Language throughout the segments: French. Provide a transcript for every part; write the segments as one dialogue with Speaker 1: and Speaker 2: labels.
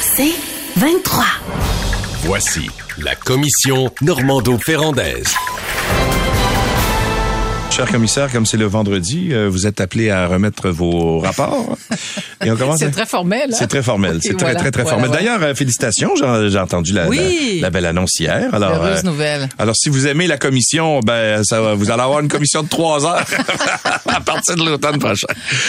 Speaker 1: C'est 23.
Speaker 2: Voici la commission Normando-Ferrandaise.
Speaker 3: Cher commissaire, comme c'est le vendredi, euh, vous êtes appelé à remettre vos rapports.
Speaker 4: Et on commence. C'est très formel.
Speaker 3: Hein? C'est très formel. c'est très, très, très formel. D'ailleurs, euh, félicitations. J'ai entendu la, la, belle annonce hier.
Speaker 4: Alors, Heureuse euh, nouvelle.
Speaker 3: Alors, si vous aimez la commission, ben, ça vous allez avoir une commission de trois heures à partir de l'automne prochain.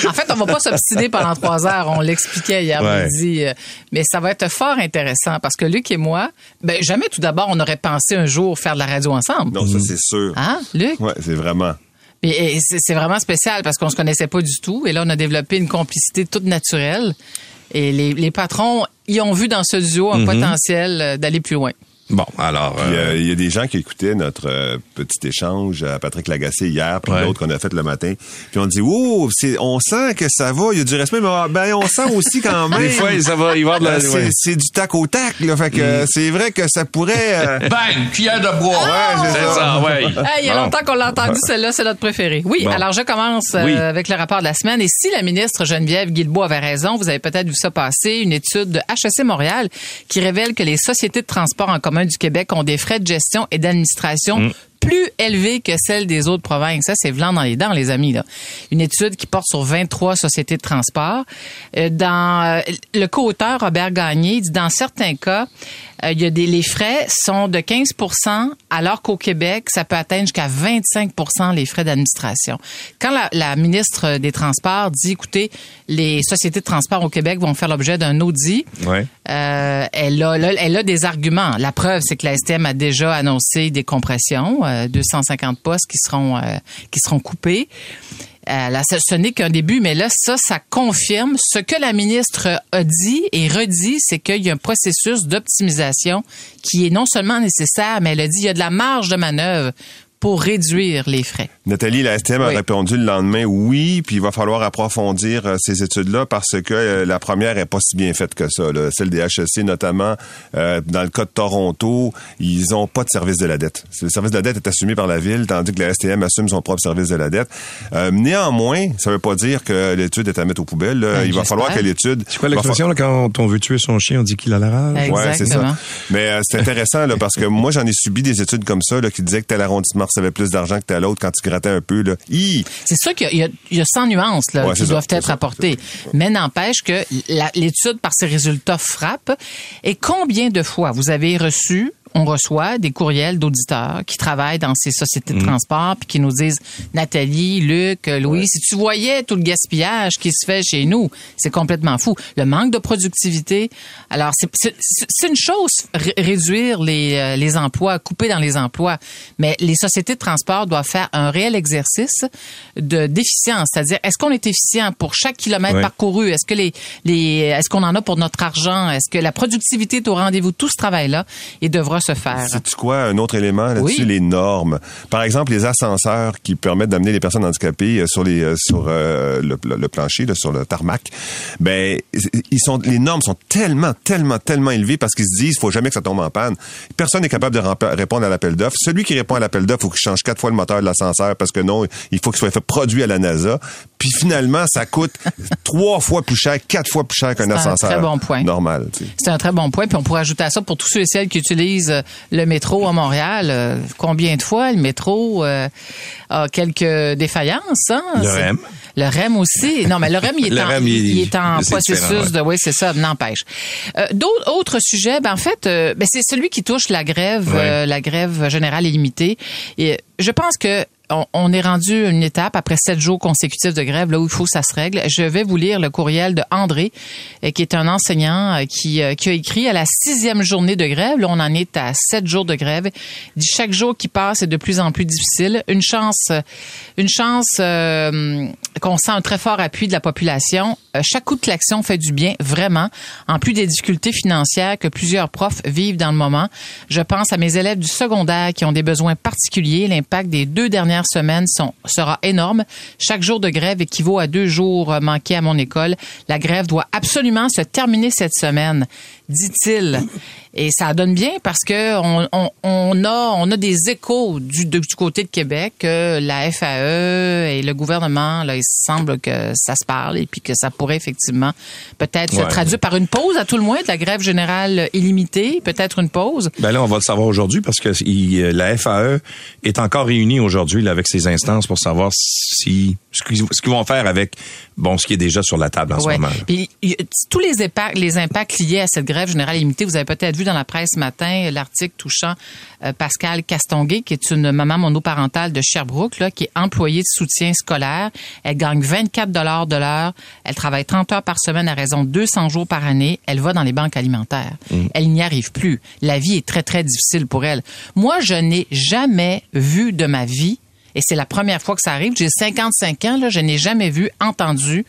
Speaker 4: En fait, on va pas s'obstiner pendant trois heures. On l'expliquait hier midi. Mais ça va être fort intéressant parce que Luc et moi, ben, jamais tout d'abord on aurait pensé un jour faire de la radio ensemble.
Speaker 5: Non, ça c'est sûr.
Speaker 4: Hein, Luc?
Speaker 5: Ouais, c'est vraiment.
Speaker 4: Et, c'est vraiment spécial parce qu'on se connaissait pas du tout. Et là, on a développé une complicité toute naturelle. Et les, patrons y ont vu dans ce duo un mhm. potentiel euh, d'aller plus loin.
Speaker 3: Bon, alors...
Speaker 5: Euh, il y, a des gens qui écoutaient notre euh, petit échange à Patrick Lagacé hier, puis l'autre qu'on a fait le matin. Puis on dit, oh, on sent que ça va, il y a du respect, mais ah, ben, on sent aussi quand même...
Speaker 3: des fois, ça va y avoir de la...
Speaker 5: Euh, c'est du tac au tac, là, fait que mm. c'est vrai que ça pourrait...
Speaker 3: Bang! Cuillère de bois!
Speaker 5: ouais, c'est ça.
Speaker 3: ouais.
Speaker 4: il y a longtemps qu'on l'a entendu, celle-là, c'est notre préférée. Oui, alors je commence avec le rapport de la semaine. Et si la ministre Geneviève Guilbeault avait raison, vous avez peut-être vu ça passer, une étude de HEC Montréal qui révèle que les sociétés de transport en commun du Québec ont des frais de gestion et d'administration mm. Plus élevés que celles des autres provinces. Ça, c'est vlant dans les dents, les amis. Là. Une étude qui porte sur 23 sociétés de transport. Euh, dans euh, le co-auteur Robert Gagné dit dans certains cas, euh, il y a des les frais sont de 15% alors qu'au Québec, ça peut atteindre jusqu'à 25% les frais d'administration. Quand la, la, ministre des Transports dit, écoutez, les sociétés de transport au Québec vont faire l'objet d'un audit,
Speaker 3: ouais.
Speaker 4: euh, elle, a, elle a des arguments. La preuve, c'est que la STM a déjà annoncé des compressions, euh, 250 postes qui seront, euh, qui seront coupés. Euh, là, ce n'est qu'un début, mais là, ça, ça confirme ce que la ministre a dit et redit, c'est qu'il y a un processus d'optimisation qui est non seulement nécessaire, mais elle a dit qu'il y a de la marge de manœuvre pour réduire les frais.
Speaker 5: Nathalie, la STM a répondu le lendemain oui, puis il va falloir approfondir euh, ces études-là parce que euh, la première est pas si bien faite que ça. Celle des HEC notamment, euh, dans le cas de Toronto, ils ont pas de service de la dette. Le service de la dette est assumé par la ville, tandis que la STM assume son propre service de la dette. néanmoins, ça veut pas dire que l'étude est à mettre aux poubelles. Ben, il va falloir que l'étude...
Speaker 3: C'est quoi l'expression quand on veut tuer son chien, on dit qu'il a la rage?
Speaker 5: Ouais, c'est ça. Mais c'est intéressant là, parce que moi, j'en ai subi des études comme ça là, qui disaient que tel arrondissement avait plus d'argent que tel l'autre quand tu grattais un peu. Là.
Speaker 4: C'est sûr qu'il y, y, a 100 nuances là, qui doivent être apportées. Mais n'empêche que l'étude, par ses résultats, frappe. Et combien de fois vous avez reçu on reçoit des courriels d'auditeurs qui travaillent dans ces sociétés de mm. transport puis qui nous disent Nathalie, Luc, Louis, si tu voyais tout le gaspillage qui se fait chez nous, c'est complètement fou. Le manque de productivité. Alors c'est une chose réduire les, euh, les emplois, couper dans les emplois, mais les sociétés de transport doivent faire un réel exercice de d'efficience, c'est-à-dire est-ce qu'on est efficient pour chaque kilomètre parcouru, est-ce que les les est-ce qu'on en a pour notre argent, est-ce que la productivité est au rendez-vous, tout ce travail là et devra se faire.
Speaker 5: C'est quoi un autre élément là-dessus les normes? Par exemple, les ascenseurs qui permettent d'amener les personnes handicapées euh, sur les euh, sur euh, le, plancher, sur le tarmac. Ben ils sont les normes sont tellement tellement tellement élevées parce qu'ils se disent faut jamais que ça tombe en panne. Personne n'est capable de répondre à l'appel d'offres. Celui qui répond à l'appel d'offres, faut qu'il change quatre fois le moteur de l'ascenseur parce que non, il faut qu'il soit fait produit à la NASA. Puis finalement, ça coûte trois fois plus cher, quatre fois plus cher qu'un ascenseur.
Speaker 4: C'est un très bon point.
Speaker 5: Normal.
Speaker 4: C'est un très bon point. Puis on pourrait ajouter à ça pour tous ceux et celles qui utilisent le métro à Montréal, euh, combien de fois le métro euh, a quelques défaillances? Hein?
Speaker 3: Le REM.
Speaker 4: Le REM aussi. Non, mais le REM, il est en, il, est en processus de... Oui, c'est ça, n'empêche. Euh, D'autres sujets, ben, en fait, euh, ben, c'est celui qui touche la grève, la grève générale illimitée. Et je pense que on, est rendu une étape après sept jours consécutifs de grève, là où il faut que ça se règle. Je vais vous lire le courriel de André, euh, qui est un enseignant euh, qui, euh, qui a écrit à la sixième journée de grève. Là, on en est à sept jours de grève. Il dit chaque jour qui passe est de plus en plus difficile. Une chance, une chance qu'on sent un très fort appui de la population. chaque coup de klaxon fait du bien, vraiment. En plus des difficultés financières que plusieurs profs vivent dans le moment. Je pense à mes élèves du secondaire qui ont des besoins particuliers. L'impact des deux dernières semaine sont, sera énorme. Chaque jour de grève équivaut à deux jours manqués à mon école. La grève doit absolument se terminer cette semaine, dit-il. Et ça donne bien parce que on, on, on a on a des échos du, du côté de Québec que la FAE et le gouvernement là il semble que ça se parle et puis que ça pourrait effectivement peut-être se traduire par une pause à tout le moins de la grève générale illimitée, peut-être une pause.
Speaker 3: Ben là on va le savoir aujourd'hui parce que il, la FAE est encore réunie aujourd'hui avec ses instances pour savoir si ce qu'ils vont faire avec bon ce qui est déjà sur la table en ce moment.
Speaker 4: Puis, tous les impacts les impacts liés à cette grève générale illimitée, vous avez peut-être vu dans la presse ce matin l'article touchant euh, Pascal Castonguay, qui est une maman monoparentale de Sherbrooke, là, qui est employée de soutien scolaire. Elle gagne 24 dollars de l'heure. Elle travaille 30 heures par semaine à raison de 200 jours par année. Elle va dans les banques alimentaires. Mm. Elle n'y arrive plus. La vie est très, très difficile pour elle. Moi, je n'ai jamais vu de ma vie et c'est la première fois que ça arrive. J'ai 55 ans, là, je n'ai jamais vu, entendu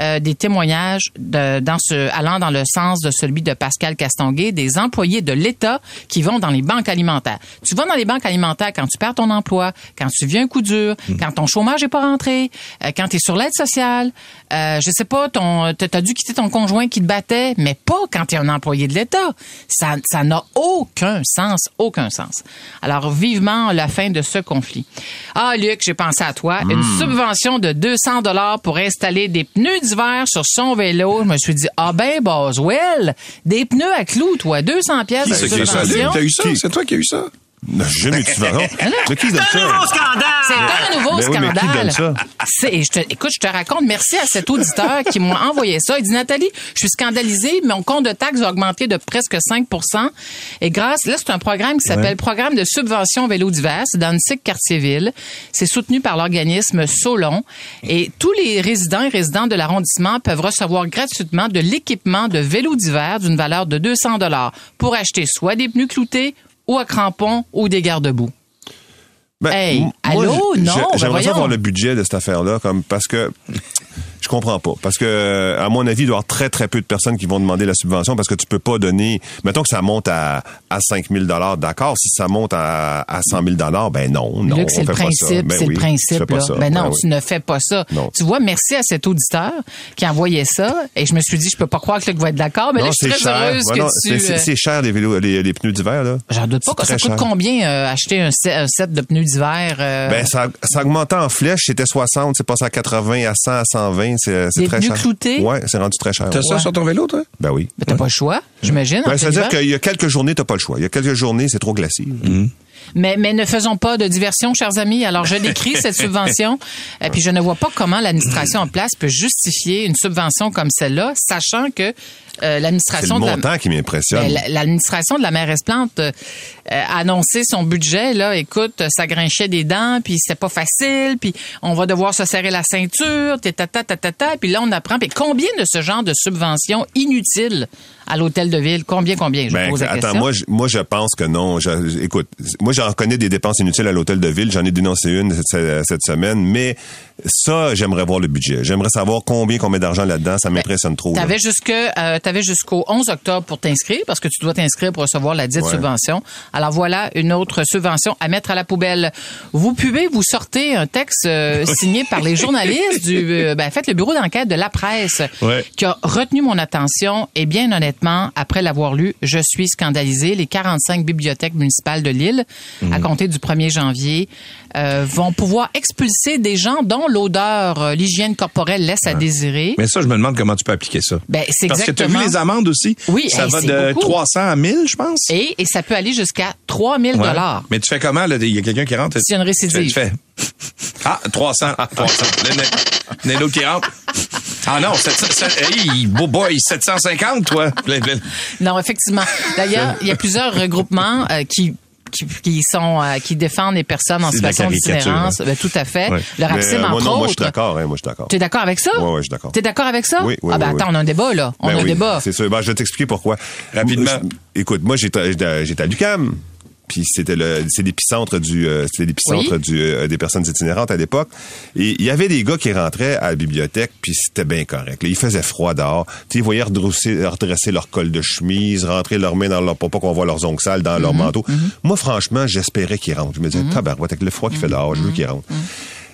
Speaker 4: euh, des témoignages de, dans ce, allant dans le sens de celui de Pascal Castonguay, des employés de l'État qui vont dans les banques alimentaires. Tu vas dans les banques alimentaires quand tu perds ton emploi, quand tu viens un coup dur, hmm. quand ton chômage est pas rentré, euh, quand tu es sur l'aide sociale, euh, je sais pas, ton t'as dû quitter ton conjoint qui te battait, mais pas quand tu es un employé de l'État. Ça ça n'a aucun sens, aucun sens. Alors vivement la fin de ce conflit. Ah Luc, j'ai pensé à toi, une hmm. subvention de 200 dollars pour installer des pneus sur son vélo. Je me suis dit, ah ben, Boswell, des pneus à clous, toi, 200 pièces de subvention.
Speaker 3: T'as eu ça? C'est toi qui as eu ça?
Speaker 5: Jamais tu vas.
Speaker 4: Mais qui donne ça? C'est un nouveau scandale! C'est un nouveau
Speaker 5: ben
Speaker 4: scandale.
Speaker 5: Oui, mais qui donne ça?
Speaker 4: je te, écoute, je te raconte, merci à cet auditeur qui m'a envoyé ça. Il dit, Nathalie, je suis scandalisé, mon compte de taxes a augmenté de presque 5% Et grâce, là, c'est un programme qui s'appelle Programme de subvention vélo divers dans le Quartier-Ville. C'est soutenu par l'organisme Solon. Et tous les résidents et résidents de l'arrondissement peuvent recevoir gratuitement de l'équipement de vélo divers d'une valeur de 200 dollars pour acheter soit des pneus cloutés ou à crampons ou des garde-boue.
Speaker 5: Ben,
Speaker 4: hey, allô? Non, ben
Speaker 5: J'aimerais savoir le budget de cette affaire-là, comme parce que comprends pas. Parce que, à mon avis, il doit y avoir très, très peu de personnes qui vont demander la subvention parce que tu peux pas donner, mettons que ça monte à, à 5 000 d'accord. Si ça monte à, à 100 000 ben non, non.
Speaker 4: c'est le principe,
Speaker 5: ben
Speaker 4: c'est le principe, là. Ben non, ben tu ne fais pas ça. Tu vois, merci à cet auditeur qui envoyait ça et je me suis dit, je peux pas croire que Luc va être d'accord, mais là, je suis très heureuse que tu...
Speaker 5: Euh, c'est cher, les vélos, les, pneus d'hiver, là.
Speaker 4: J'en doute pas. Ça coûte combien, euh, acheter un set, de pneus d'hiver?
Speaker 5: Euh? Ben, ça, ça augmentait en flèche. C'était 60, c'est passé à 80, à 100, à 120. C'est très cher.
Speaker 4: cloutés?
Speaker 5: Ouais, c'est rendu très cher.
Speaker 3: T'as ça sur ton vélo, toi?
Speaker 5: Ben oui.
Speaker 4: Mais t'as pas le choix, j'imagine.
Speaker 5: Ben, C'est-à-dire qu'il y a quelques journées, t'as pas le choix. Il y a quelques journées, c'est trop glacé.
Speaker 3: Mm-hmm.
Speaker 4: Mais, mais ne faisons pas de diversion, chers amis. Alors, je décris cette subvention, et puis je ne vois pas comment l'administration en place peut justifier une subvention comme celle-là, sachant que euh, l'administration
Speaker 5: de la... qui m'impressionne.
Speaker 4: Ben, l'administration de la mairesse Plante euh, a annoncé son budget là, écoute, ça grinchait des dents, puis c'est pas facile, puis on va devoir se serrer la ceinture, ta ta ta ta ta, puis là on apprend puis combien de ce genre de subventions inutiles à l'hôtel de ville, combien combien? Je
Speaker 5: ben,
Speaker 4: pose la
Speaker 5: attends, moi je, moi je pense que non, écoute, moi j'en connais des dépenses inutiles à l'hôtel de ville, j'en ai dénoncé une cette, cette semaine, mais ça, j'aimerais voir le budget. J'aimerais savoir combien qu'on met d'argent là-dedans. Ça ben, m'impressionne trop.
Speaker 4: T'avais jusque, euh, jusqu'au 11 octobre pour t'inscrire parce que tu dois t'inscrire pour recevoir la dite subvention. Alors voilà une autre subvention à mettre à la poubelle. Vous pouvez vous sortir un texte euh, signé par les journalistes du, euh, ben, fait le bureau d'enquête de la presse qui a retenu mon attention et bien honnêtement, après l'avoir lu, je suis scandalisé. Les 45 bibliothèques municipales de Lille, à mhm. compter du 1er janvier, euh, vont pouvoir expulser des gens dont l'odeur, euh, l'hygiène corporelle laisse à désirer.
Speaker 3: Mais ça, je me demande comment tu peux appliquer ça.
Speaker 4: Ben, c'est
Speaker 3: Parce
Speaker 4: que tu
Speaker 3: as vu les amendes aussi?
Speaker 4: Oui,
Speaker 3: ça va de 300 à 1000, je pense.
Speaker 4: Et, et ça peut aller jusqu'à 3000 dollars.
Speaker 3: Mais tu fais comment là? Il y a quelqu'un qui rentre?
Speaker 4: C'est une récidive.
Speaker 3: Tu fais, ah 300, 300. Il y a qui rentre. Ah non, 700, hey, beau boy, 750, toi.
Speaker 4: non, effectivement. D'ailleurs, il y a plusieurs regroupements euh, qui qui, sont euh, qui défendent les personnes en situation d'itinérance. Ben, tout à fait. Le racisme, euh,
Speaker 5: entre
Speaker 4: autres.
Speaker 5: Moi, je suis d'accord. Hein, moi, je suis d'accord.
Speaker 4: Tu es d'accord avec ça?
Speaker 5: Oui, oui, je suis d'accord.
Speaker 4: Tu es d'accord avec ça?
Speaker 5: Oui, oui.
Speaker 4: Ah, ben,
Speaker 5: oui,
Speaker 4: attends, on a un débat, là. On
Speaker 5: ben
Speaker 4: a un débat.
Speaker 5: C'est sûr. Ben, je vais t'expliquer pourquoi.
Speaker 3: Rapidement.
Speaker 5: Écoute, moi, j'étais à l'UCAM puis c'était le c'est l'épicentre du euh, c'était l'épicentre du euh, des personnes itinérantes à l'époque. Et il y avait des gars qui rentraient à la bibliothèque puis c'était bien correct. Il faisait froid dehors. Tu ils voyaient redresser, redresser leur col de chemise rentrer leurs mains dans leur pour pas qu'on voit leurs ongles sales dans leur mhm. manteau. Mhm. moi franchement j'espérais qu'ils rentrent. Je me disais mm tabarouette avec le froid qui fait dehors je veux qu'ils rentrent.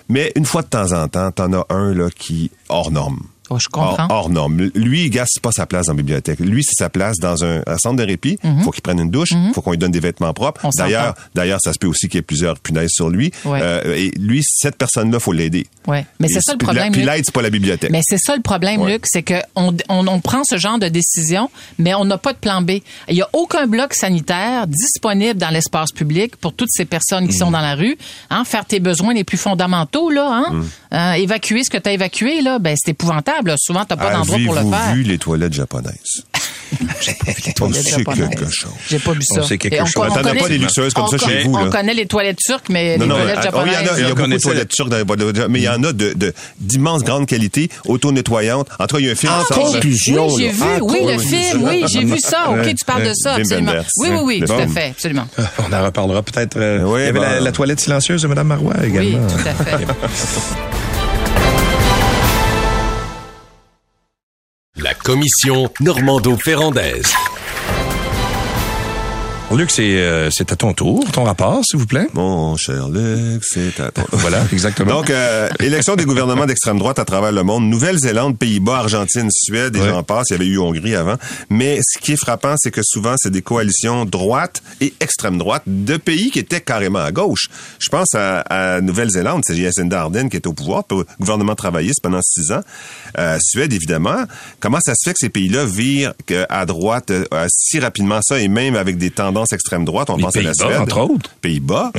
Speaker 5: Mais une fois de temps en temps t'en as un là qui hors norme
Speaker 4: Oh, je comprends.
Speaker 5: Or, non. Lui, il gasse pas sa place dans la bibliothèque. Lui, c'est sa place dans un, centre de répit. Il mhm. faut qu'il prenne une douche. Il mhm. faut qu'on lui donne des vêtements propres. D'ailleurs, d'ailleurs, ça se peut aussi qu'il y ait plusieurs punaises sur lui. Euh, et lui, cette personne-là, faut l'aider.
Speaker 4: Ouais. Mais c'est ça le problème.
Speaker 5: Puis l'aide, c'est pas la bibliothèque.
Speaker 4: Mais c'est ça le problème, Luc, c'est que on, on, prend ce genre de décision, mais on n'a pas de plan B. Il y a aucun bloc sanitaire disponible dans l'espace public pour toutes ces personnes qui sont mhm. dans la rue. Hein, faire tes besoins les plus fondamentaux, là, hein, hein évacuer ce que tu as évacué, là, ben c'est épouvantable. Souvent, t'as pas d'endroit pour le faire.
Speaker 5: Avez-vous vu les toilettes japonaises?
Speaker 4: J'ai pas vu les toilettes japonaises. quelque chose. J'ai pas vu ça.
Speaker 3: On quelque chose.
Speaker 5: On, T'en as pas des luxueuses comme ça chez vous,
Speaker 4: On connaît les toilettes turques, mais les toilettes japonaises.
Speaker 5: Ah, il y a, beaucoup de toilettes turques dans les mais il y en a de, d'immense grande qualité, auto-nettoyantes. En tout cas, il y a un film.
Speaker 4: En conclusion. Oui, j'ai vu, oui, le film, oui, j'ai vu ça. OK, tu parles de ça, absolument. Oui, oui, oui, tout à fait, absolument.
Speaker 3: On en reparlera peut-être. Euh, il y avait la toilette silencieuse de Mme Marois également.
Speaker 4: Oui, tout à fait.
Speaker 2: commission Normando-Ferrandaise.
Speaker 3: Luc, c'est euh, c'est à ton tour, ton rapport, s'il vous plaît.
Speaker 5: Mon cher Luc, c'est à ton tour.
Speaker 3: voilà, exactement.
Speaker 5: Donc, euh, élection des gouvernements d'extrême droite à travers le monde. Nouvelle-Zélande, Pays-Bas, Argentine, Suède, et j'en passe. Il y avait eu Hongrie avant. Mais ce qui est frappant, c'est que souvent, c'est des coalitions droite et extrême droite de pays qui étaient carrément à gauche. Je pense à, à Nouvelle-Zélande, c'est Jacinda Ardern qui est au pouvoir, gouvernement travailliste pendant six ans. Euh, Suède, évidemment. Comment ça se fait que ces pays-là virent à droite euh, si rapidement ça, et même avec des tendances extrême droite, on pense à la Suède.
Speaker 3: entre autres.
Speaker 5: Pays-Bas.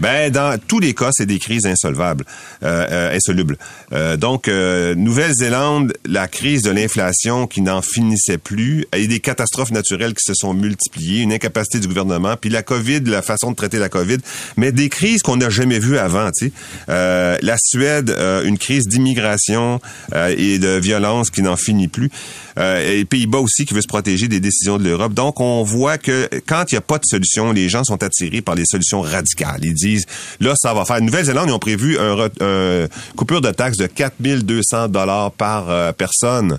Speaker 5: Ben, dans tous les cas, c'est des crises insolvables, euh, euh insolubles. Euh, donc, euh, Nouvelle-Zélande, la crise de l'inflation qui n'en finissait plus, et des catastrophes naturelles qui se sont multipliées, une incapacité du gouvernement, puis la COVID, la façon de traiter la COVID, mais des crises qu'on n'a jamais vues avant. Tu sais. la Suède, une crise d'immigration et de violence qui n'en finit plus. et les Pays-Bas aussi qui veut se protéger des décisions de l'Europe. Donc, on voit que quand il n'y a pas de solution, les gens sont attirés par les solutions radicales. Ils disent, là, ça va faire. Nouvelle-Zélande, ils ont prévu un, un coupure de taxes de 4200 dollars par euh, personne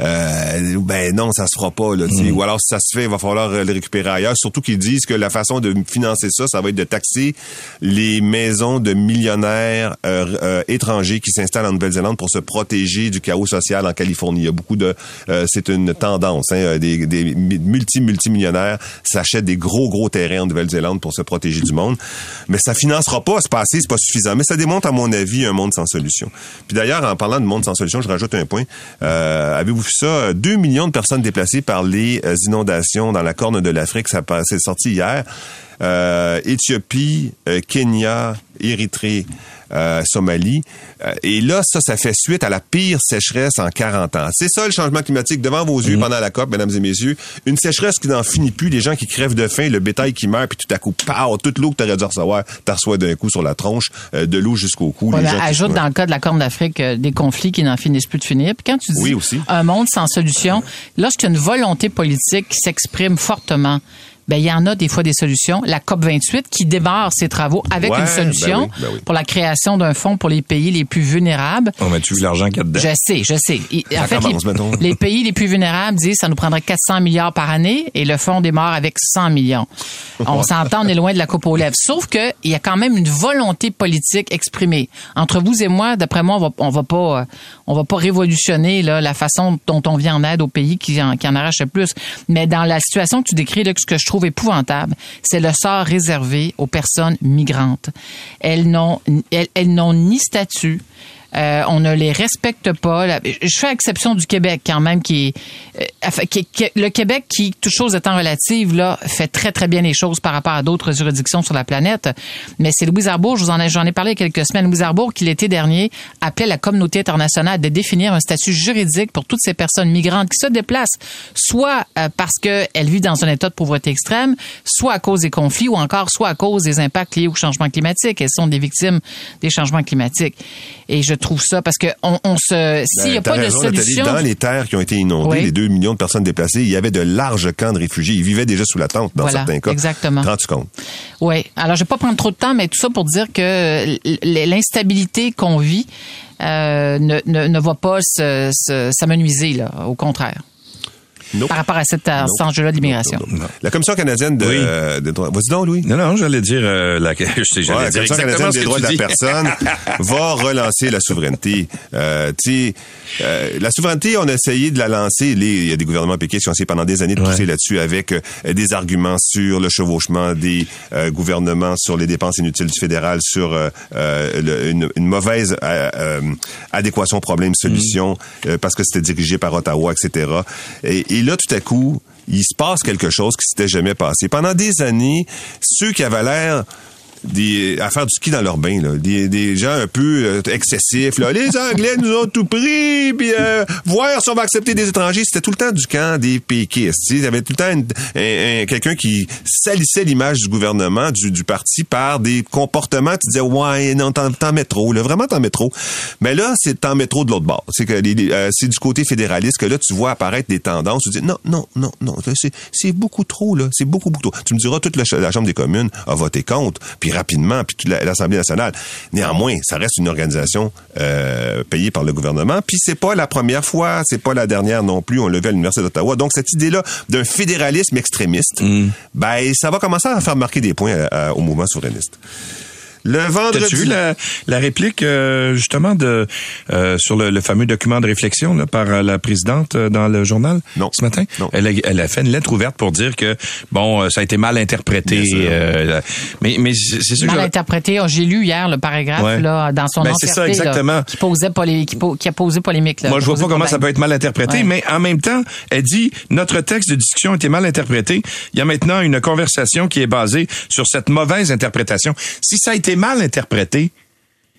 Speaker 5: euh, ben non, ça se fera pas. Là, mm. Ou alors si ça se fait, il va falloir le récupérer ailleurs. Surtout qu'ils disent que la façon de financer ça, ça va être de taxer les maisons de millionnaires euh, euh, étrangers qui s'installent en Nouvelle-Zélande pour se protéger du chaos social en Californie. Il y a beaucoup de, euh, c'est une tendance. Hein, des, des multi multimillionnaires s'achètent des gros gros terrains en Nouvelle-Zélande pour se protéger du monde. Mais ça financera pas ce passé, c'est pas suffisant. Mais ça démontre à mon avis un monde sans solution. Puis d'ailleurs, en parlant de monde sans solution, je rajoute un point. Avez-vous ça, 2 millions de personnes déplacées par les euh, inondations dans la corne de l'Afrique, ça c'est sorti hier. Euh, Éthiopie, euh, Kenya, Érythrée, euh, Somalie. Euh, et là, ça, ça fait suite à la pire sécheresse en 40 ans. C'est ça le changement climatique devant vos yeux mm. pendant la COP, mesdames et messieurs. Une sécheresse qui n'en finit plus, les gens qui crèvent de faim, le bétail qui meurt, puis tout à coup, pow, toute l'eau que tu aurais dû recevoir, tu reçois d'un coup sur la tronche, euh, de l'eau jusqu'au cou.
Speaker 4: Voilà, ajoute dans le cas de la Corne d'Afrique des conflits qui n'en finissent plus de finir. Puis quand tu dis un monde sans solution, lorsqu'il y a une volonté politique qui s'exprime fortement, ben il y en a des fois des solutions. La COP 28 qui démarre ses travaux avec une ben solution ben pour la création d'un fonds pour les pays les plus vulnérables.
Speaker 3: On met tu l'argent qu'il y a dedans?
Speaker 4: Je sais, je sais. En fait, les, pays les plus vulnérables disent ça nous prendrait 400 milliards par année et le fonds démarre avec 100 millions. On s'entend, on est loin de la coupe aux lèvres. Sauf que il y a quand même une volonté politique exprimée. Entre vous et moi, d'après moi, on va, on va pas, on va pas révolutionner là, la façon dont on vient en aide aux pays qui en, arrachent le plus. Mais dans la situation que tu décris, là, ce que je trouve épouvantable, c'est le sort réservé aux personnes migrantes. Elles n'ont, elles n'ont ni statut, euh, on ne les respecte pas. Je fais exception du Québec quand même, qui euh, le Québec qui, toute chose étant relative, là, fait très très bien les choses par rapport à d'autres juridictions sur la planète. Mais c'est Louise Arbour, je vous en ai, j'en ai parlé quelques semaines. Louise Arbour, qui l'été dernier appelait la communauté internationale de définir un statut juridique pour toutes ces personnes migrantes qui se déplacent, soit euh, parce qu'elles vivent dans un état de pauvreté extrême, soit à cause des conflits, ou encore soit à cause des impacts liés au changement climatique. Elles sont des victimes des changements climatiques. Trouve ça? Parce que on, se s'il n'y a ben, pas de solution
Speaker 5: dans les terres qui ont été inondées, les 2 millions de personnes déplacées, il y avait de larges camps de réfugiés, ils vivaient déjà sous la tente dans certains cas.
Speaker 4: Exactement.
Speaker 5: Rends-tu compte?
Speaker 4: Oui. Alors je vais pas prendre trop de temps mais tout ça pour dire que l'instabilité qu'on vit euh, ne, ne, va pas s'amenuiser là, au contraire. Par rapport à cet, enjeu-là d'immigration.
Speaker 5: La Commission canadienne de, des droits... Vas-y donc, Louis.
Speaker 3: Non, non, j'allais dire... Euh, la, je sais, j'allais
Speaker 5: ouais, dire la Commission canadienne des droits de la personne va relancer la souveraineté. Euh, tu euh, la souveraineté, on a essayé de la lancer. Il y a des gouvernements péquistes qui ont essayé pendant des années de pousser là-dessus avec euh, des arguments sur le chevauchement des euh, gouvernements, sur les dépenses inutiles du fédéral, sur une, mauvaise adéquation problème-solution, mm. parce que c'était dirigé par Ottawa, etc. Et, et là, tout à coup, il se passe quelque chose qui s'était jamais passé. Pendant des années, ceux qui avaient l'air à faire du ski dans leur bain. Des, des gens un peu euh, excessifs. Les Anglais nous ont tout pris, puis euh, voir si on va accepter des étrangers. C'était tout le temps du camp des péquistes. Il y avait tout le temps quelqu'un qui salissait l'image du gouvernement, du, parti, par des comportements. Tu disais, ouais, non, t'en mets trop. Vraiment, t'en mets trop. Mais là, c'est t'en mets trop de l'autre bord. C'est que euh, c'est du côté fédéraliste que là, tu vois apparaître des tendances. Tu dis, non, non, non, non. C'est beaucoup trop, là. C'est beaucoup, beaucoup trop. Tu me diras, toute la, Chambre des communes a voté contre rapidement, puis toute l'Assemblée nationale. Néanmoins, ça reste une organisation euh, payée par le gouvernement, puis c'est pas la première fois, c'est pas la dernière non plus, on le vu à l'Université d'Ottawa. Donc, cette idée-là d'un fédéralisme extrémiste, mm. ben, ça va commencer à faire marquer des points euh, au mouvement souverainiste.
Speaker 3: Le vendredi. T'as-tu vu la, la réplique euh, justement de euh, sur le, le, fameux document de réflexion là, par euh, la présidente dans le journal?
Speaker 5: Non.
Speaker 3: ce matin?
Speaker 5: Non.
Speaker 3: Elle a, elle a fait une lettre ouverte pour dire que bon, ça a été mal interprété. mais mais c'est sûr.
Speaker 4: Mal interprété. Oh, j'ai lu hier le paragraphe là dans son ben,
Speaker 3: c'est ça exactement.
Speaker 4: qui posait polé, qui, qui, a posé polémique. Là,
Speaker 3: Moi je vois pas comment ça peut être mal interprété, mais en même temps, elle dit notre texte de discussion a été mal interprété. Il y a maintenant une conversation qui est basée sur cette mauvaise interprétation. Si ça a été mal interprété,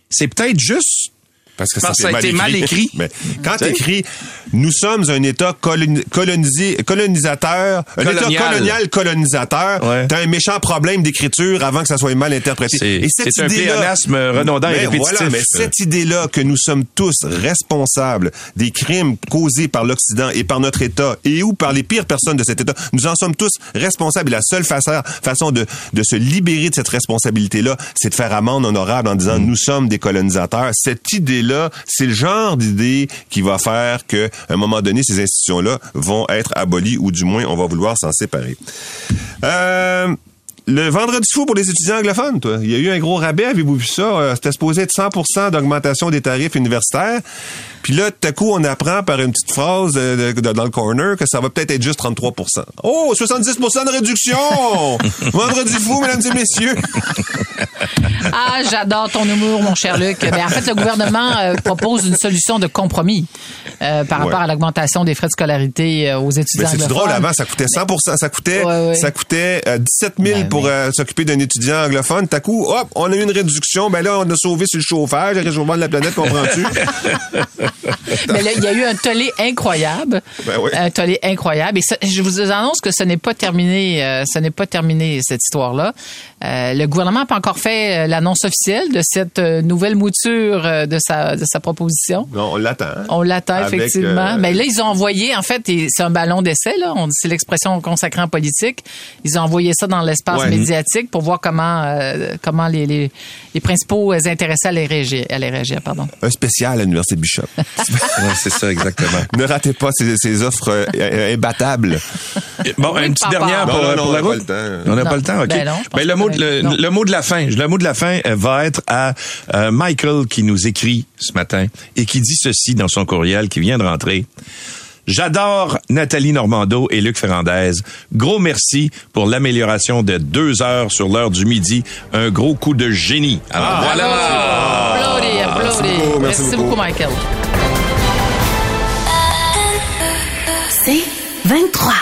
Speaker 3: c'est peut-être juste
Speaker 5: parce que ça, a été mal écrit. Mais quand tu écris nous sommes un État colonisé, colonisateur, un État colonial colonisateur, t'as un méchant problème d'écriture avant que ça soit mal interprété.
Speaker 3: C'est un pléonasme redondant et répétitif. Voilà,
Speaker 5: mais cette idée-là que nous sommes tous responsables des crimes causés par l'Occident et par notre État et ou par les pires personnes de cet État, nous en sommes tous responsables. Et la seule façon, de, de se libérer de cette responsabilité-là, c'est de faire amende honorable en disant mm. nous sommes des colonisateurs. Cette idée-là, c'est le genre d'idée qui va faire que à un moment donné, ces institutions-là vont être abolies ou du moins on va vouloir s'en séparer. Euh, le vendredi fou pour les étudiants anglophones, toi. Il y a eu un gros rabais, avez-vous vu ça? Euh, c'était supposé être 100% d'augmentation des tarifs universitaires. Puis là, tout à coup, on apprend par une petite phrase dans le corner que ça va peut-être être juste 33 Oh, 70% de réduction! Vendredi fou, mesdames et messieurs!
Speaker 4: ah, j'adore ton humour, mon cher Luc. Mais en fait, le gouvernement euh, propose une solution de compromis euh, par rapport à l'augmentation des frais de scolarité aux étudiants.
Speaker 5: Mais c'est drôle, avant, ça coûtait 100 ça coûtait, ça coûtait 17 000 pour euh, s'occuper d'un étudiant anglophone. Tout à coup, hop, on a eu une réduction. Ben là, on a sauvé sur le chauffage, le réchauffement de la planète, comprends-tu?
Speaker 4: Mais là, il y a eu un tollé incroyable.
Speaker 5: Ben oui.
Speaker 4: Un tollé incroyable. Et je vous annonce que ce n'est pas terminé, euh, ce n'est pas terminé, cette histoire-là. Euh, le gouvernement n'a pas encore fait l'annonce officielle de cette nouvelle mouture de sa, de sa proposition.
Speaker 5: Non, on l'attend.
Speaker 4: On l'attend, effectivement. Mais là, ils ont envoyé, en fait, c'est un ballon d'essai, là. C'est l'expression consacrée en politique. Ils ont envoyé ça dans l'espace médiatique pour voir comment, euh, comment les, les, les, principaux intéressés allaient réagir. Allaient réagir pardon.
Speaker 5: Un spécial à l'Université Bishop.
Speaker 3: C'est ça, exactement.
Speaker 5: ne ratez pas ces, ces offres euh, imbattables.
Speaker 3: Bon, une petite dernière pour, non, pour la route. On n'a pas le temps, OK. Ben ben, le, mot, le, le, mot de la fin, le mot de la fin euh, va être à Michael qui nous écrit ce matin et qui dit ceci dans son courriel qui vient de rentrer. J'adore Nathalie Normando et Luc Ferrandez. Gros merci pour l'amélioration de deux heures sur l'heure du midi. Un gros coup de génie. Alors ah,
Speaker 4: voilà. Applaudis, applaudis. Merci, merci beaucoup, Michael.
Speaker 1: 23.